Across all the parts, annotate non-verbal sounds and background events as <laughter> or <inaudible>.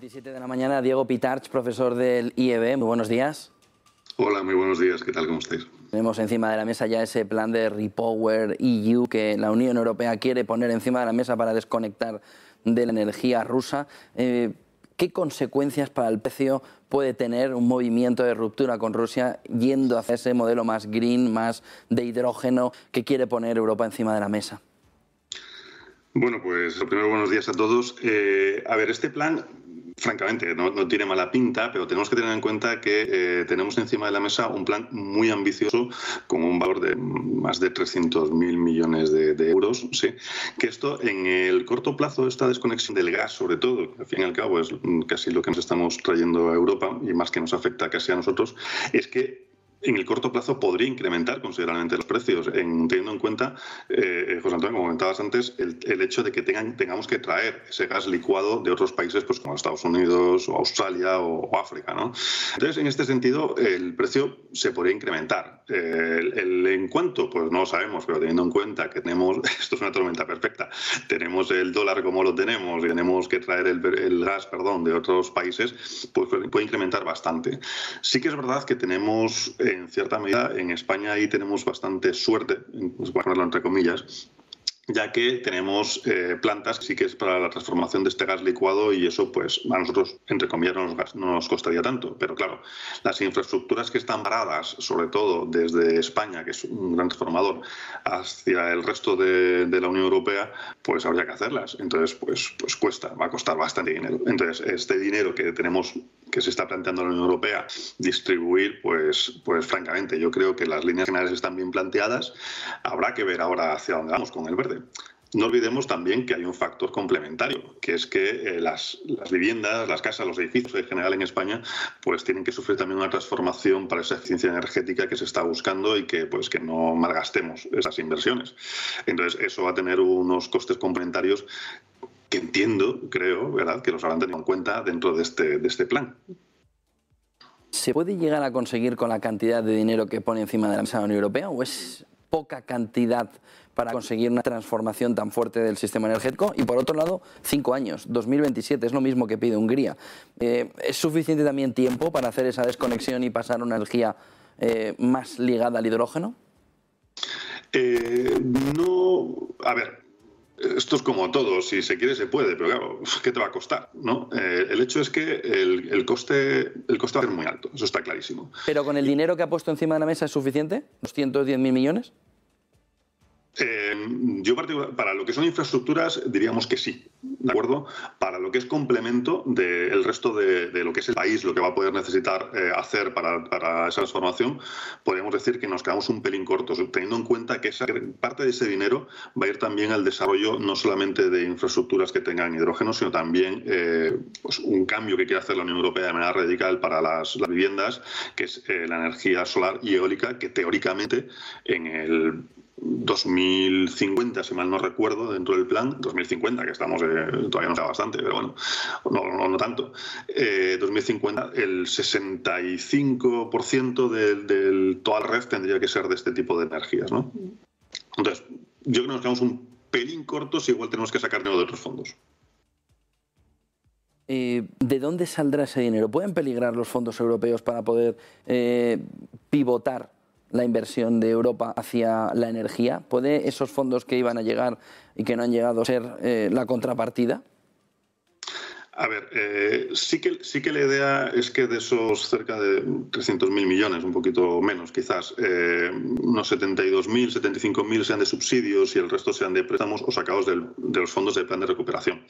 47 de la mañana, Diego Pitarch, profesor del IEB. Muy buenos días. Hola, muy buenos días. ¿Qué tal? ¿Cómo estáis? Tenemos encima de la mesa ya ese plan de Repower EU que la Unión Europea quiere poner encima de la mesa para desconectar de la energía rusa. Eh, ¿Qué consecuencias para el precio puede tener un movimiento de ruptura con Rusia yendo hacia ese modelo más green, más de hidrógeno que quiere poner Europa encima de la mesa? Bueno, pues primero buenos días a todos. Eh, a ver, este plan francamente, no, tiene mala pinta, pero tenemos que tener en cuenta que eh, tenemos encima de la mesa un plan muy ambicioso con un valor de más de 300.000 millones de, euros. ¿sí? Que esto, en el corto plazo, esta desconexión del gas, sobre todo, que al fin y al cabo es casi lo que nos estamos trayendo a Europa y más que nos afecta casi a nosotros, es que en el corto plazo podría incrementar considerablemente los precios, en, teniendo en cuenta, eh, José Antonio, como comentabas antes, el, hecho de que tengan, tengamos que traer ese gas licuado de otros países pues, como Estados Unidos o Australia o, África. ¿no? Entonces, en este sentido, el precio se podría incrementar. Eh, el, en cuanto, pues no lo sabemos, pero teniendo en cuenta que tenemos, <laughs> esto es una tormenta perfecta, tenemos el dólar como lo tenemos y tenemos que traer el, el gas perdón, de otros países, pues puede incrementar bastante. Sí que es verdad que tenemos en cierta medida en España ahí tenemos bastante suerte, pues, a ponerlo entre comillas, ya que tenemos eh, plantas que sí que es para la transformación de este gas licuado y eso pues a nosotros entre comillas no nos, no nos, costaría tanto. Pero claro las infraestructuras que están paradas sobre todo desde España que es un gran transformador hacia el resto de, de, la Unión Europea pues habría que hacerlas. Entonces pues pues cuesta va a costar bastante dinero. Entonces este dinero que tenemos que se está planteando la Unión Europea distribuir, pues, pues francamente yo creo que las líneas generales están bien planteadas. Habrá que ver ahora hacia dónde vamos con el verde. No olvidemos también que hay un factor complementario, que es que eh, las, las, viviendas, las casas, los edificios en general en España, pues tienen que sufrir también una transformación para esa eficiencia energética que se está buscando y que pues que no malgastemos esas inversiones. Entonces eso va a tener unos costes complementarios que entiendo, creo, ¿verdad?, que los habrán tenido en cuenta dentro de este, de este plan. ¿Se puede llegar a conseguir con la cantidad de dinero que pone encima de la mesa de la Unión Europea o es poca cantidad para conseguir una transformación tan fuerte del sistema energético? Y por otro lado, cinco años, 2027, es lo mismo que pide Hungría. Eh, ¿Es suficiente también tiempo para hacer esa desconexión y pasar a una energía eh, más ligada al hidrógeno? Eh, no, a ver, esto es como todo, si se quiere se puede, pero claro, ¿qué te va a costar? ¿no? Eh, el hecho es que el, coste, el coste va a ser muy alto, eso está clarísimo. ¿Pero con el dinero que ha puesto encima de la mesa es suficiente? ¿Los 110.000 millones? Eh, yo para lo que son infraestructuras diríamos que sí, ¿de acuerdo? Para lo que es complemento del resto de, lo que es el país, lo que va a poder necesitar eh, hacer para, esa transformación, podríamos decir que nos quedamos un pelín cortos, teniendo en cuenta que esa, parte de ese dinero va a ir también al desarrollo no solamente de infraestructuras que tengan hidrógeno, sino también eh, pues un cambio que quiere hacer la Unión Europea de manera radical para las viviendas, que es la energía solar y eólica, que teóricamente en el 2050, si mal no recuerdo, dentro del plan, 2050, que estamos, eh, todavía no sea bastante, pero bueno, no, no, tanto, 2050, eh, el 65% de, de, toda la red tendría que ser de este tipo de energías, ¿no? Entonces, yo creo que nos quedamos un pelín cortos y igual tenemos que sacar dinero de otros fondos. Eh, ¿De dónde saldrá ese dinero? ¿Pueden peligrar los fondos europeos para poder pivotar la inversión de Europa hacia la energía? ¿Puede esos fondos que iban a llegar y que no han llegado ser eh, la contrapartida? A ver, eh, sí, que, sí que la idea es que de esos cerca de 300.000 millones, un poquito menos quizás, eh, unos 72.000, 75.000 sean de subsidios y el resto sean de préstamos o sacados de los fondos del plan de recuperación.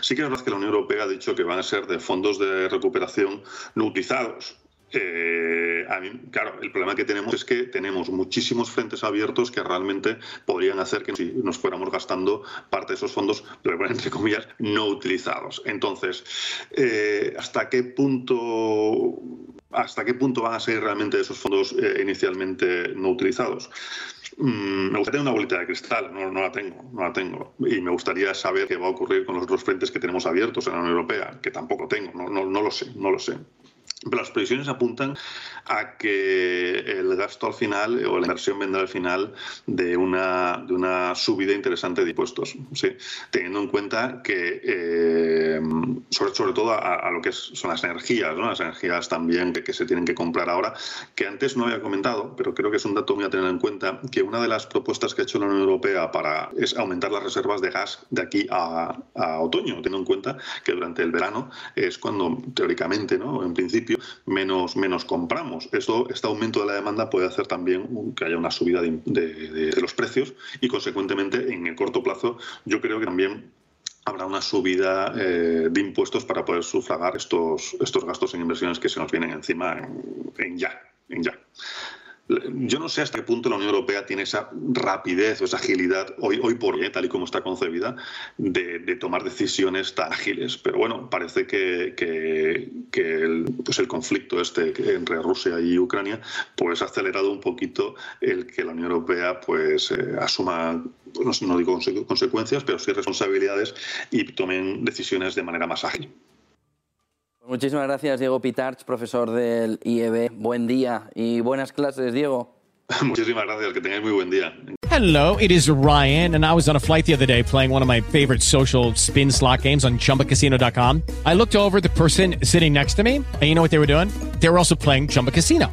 Sí que es verdad que la Unión Europea ha dicho que van a ser de fondos de recuperación no utilizados, eh, a mí, claro, el problema que tenemos es que tenemos muchísimos frentes abiertos que realmente podrían hacer que nos fuéramos gastando parte de esos fondos, pero entre comillas, no utilizados. Entonces, eh, ¿hasta qué punto hasta qué punto van a ser realmente esos fondos eh, inicialmente no utilizados? Mm, me gustaría una bolita de cristal, no, la tengo, no la tengo. Y me gustaría saber qué va a ocurrir con los otros frentes que tenemos abiertos en la Unión Europea, que tampoco tengo, no, no lo sé, no lo sé. Pero las previsiones apuntan a que el gasto al final o la inversión vendrá al final de una, de una subida interesante de impuestos, ¿sí? teniendo en cuenta que, eh, sobre, sobre todo a, lo que son las energías, ¿no? las energías también que, se tienen que comprar ahora, que antes no había comentado, pero creo que es un dato muy a tener en cuenta, que una de las propuestas que ha hecho la Unión Europea para, es aumentar las reservas de gas de aquí a, a otoño, teniendo en cuenta que durante el verano es cuando teóricamente, ¿no? en principio, menos, menos compramos. Esto, este aumento de la demanda puede hacer también que haya una subida de, los precios y, consecuentemente, en el corto plazo, yo creo que también habrá una subida eh, de impuestos para poder sufragar estos, estos gastos en inversiones que se nos vienen encima en ya. En ya. Yo no sé hasta qué punto la Unión Europea tiene esa rapidez o esa agilidad hoy, hoy por hoy, tal y como está concebida, de, tomar decisiones tan ágiles. Pero bueno, parece que, el, pues el conflicto este entre Rusia y Ucrania pues ha acelerado un poquito el que la Unión Europea pues eh, asuma, no, digo consecuencias, pero sí responsabilidades y tomen decisiones de manera más ágil. Muchísimas gracias, Diego Pitarch, profesor del IEB. Buen día y buenas clases, Diego. <laughs> Muchísimas gracias, que tengáis muy buen día. Hello, it is Ryan, and I was on a flight the other day playing one of my favorite social spin slot games on chumbacasino.com. I looked over the person sitting next to me, and you know what they were doing? They were also playing Chumba Casino.